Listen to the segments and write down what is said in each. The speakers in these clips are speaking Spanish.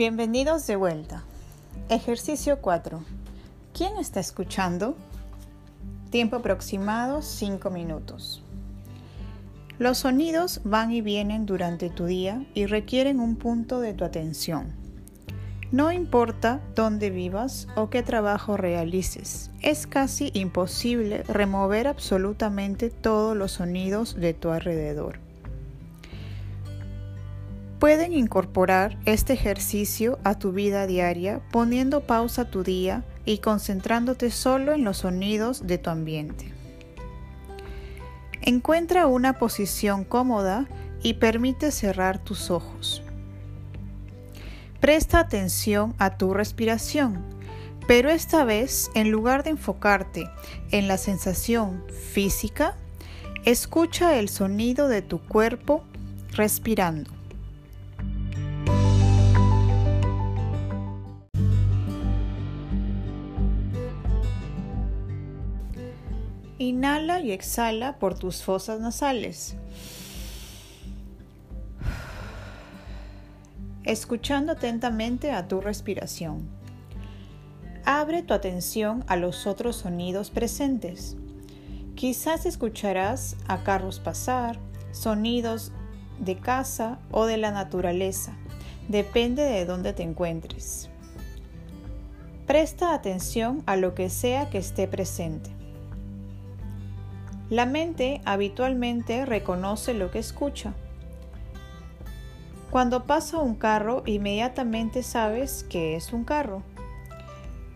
Bienvenidos de vuelta. Ejercicio 4. ¿Quién está escuchando? Tiempo aproximado 5 minutos. Los sonidos van y vienen durante tu día y requieren un punto de tu atención. No importa dónde vivas o qué trabajo realices, es casi imposible remover absolutamente todos los sonidos de tu alrededor. Pueden incorporar este ejercicio a tu vida diaria poniendo pausa tu día y concentrándote solo en los sonidos de tu ambiente. Encuentra una posición cómoda y permite cerrar tus ojos. Presta atención a tu respiración, pero esta vez en lugar de enfocarte en la sensación física, escucha el sonido de tu cuerpo respirando. Inhala y exhala por tus fosas nasales. Escuchando atentamente a tu respiración. Abre tu atención a los otros sonidos presentes. Quizás escucharás a carros pasar, sonidos de casa o de la naturaleza. Depende de dónde te encuentres. Presta atención a lo que sea que esté presente. La mente habitualmente reconoce lo que escucha. Cuando pasa un carro, inmediatamente sabes que es un carro.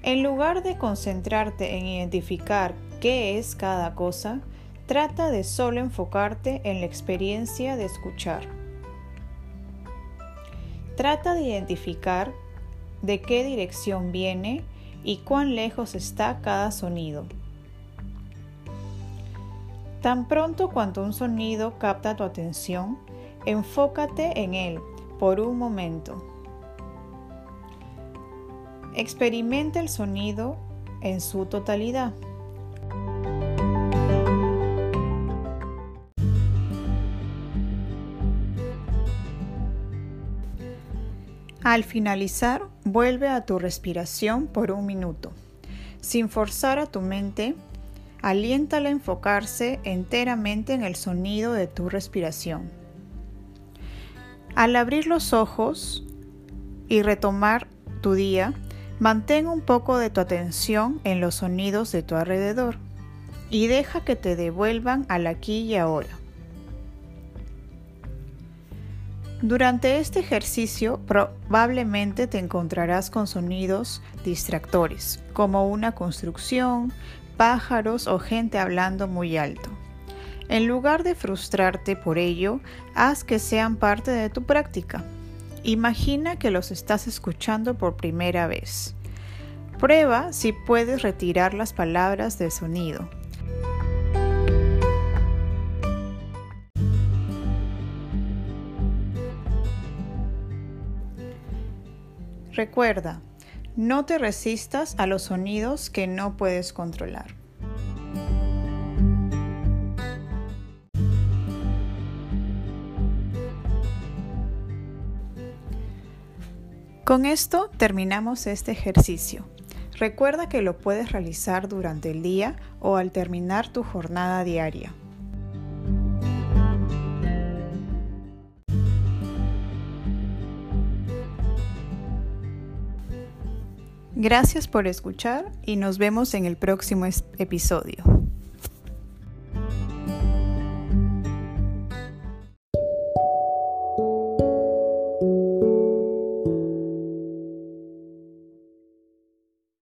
En lugar de concentrarte en identificar qué es cada cosa, trata de solo enfocarte en la experiencia de escuchar. Trata de identificar de qué dirección viene y cuán lejos está cada sonido. Tan pronto cuanto un sonido capta tu atención, enfócate en él por un momento. Experimenta el sonido en su totalidad. Al finalizar, vuelve a tu respiración por un minuto, sin forzar a tu mente aliéntala a enfocarse enteramente en el sonido de tu respiración. Al abrir los ojos y retomar tu día, mantén un poco de tu atención en los sonidos de tu alrededor y deja que te devuelvan al aquí y ahora. Durante este ejercicio probablemente te encontrarás con sonidos distractores, como una construcción, pájaros o gente hablando muy alto. En lugar de frustrarte por ello, haz que sean parte de tu práctica. Imagina que los estás escuchando por primera vez. Prueba si puedes retirar las palabras de sonido. Recuerda, no te resistas a los sonidos que no puedes controlar. Con esto terminamos este ejercicio. Recuerda que lo puedes realizar durante el día o al terminar tu jornada diaria. Gracias por escuchar y nos vemos en el próximo episodio.